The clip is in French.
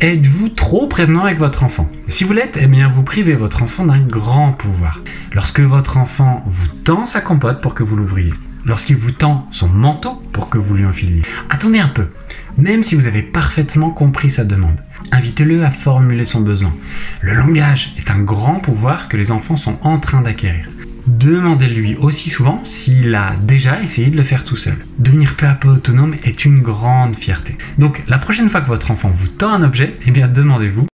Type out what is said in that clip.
Êtes-vous trop prévenant avec votre enfant? Si vous l'êtes, eh bien vous privez votre enfant d'un grand pouvoir. Lorsque votre enfant vous tend sa compote pour que vous l'ouvriez, lorsqu'il vous tend son manteau pour que vous lui enfiliez, attendez un peu. Même si vous avez parfaitement compris sa demande, invitez-le à formuler son besoin. Le langage est un grand pouvoir que les enfants sont en train d'acquérir. Demandez-lui aussi souvent s'il a déjà essayé de le faire tout seul. Devenir peu à peu autonome est une grande fierté. Donc la prochaine fois que votre enfant vous tend un objet, eh bien demandez-vous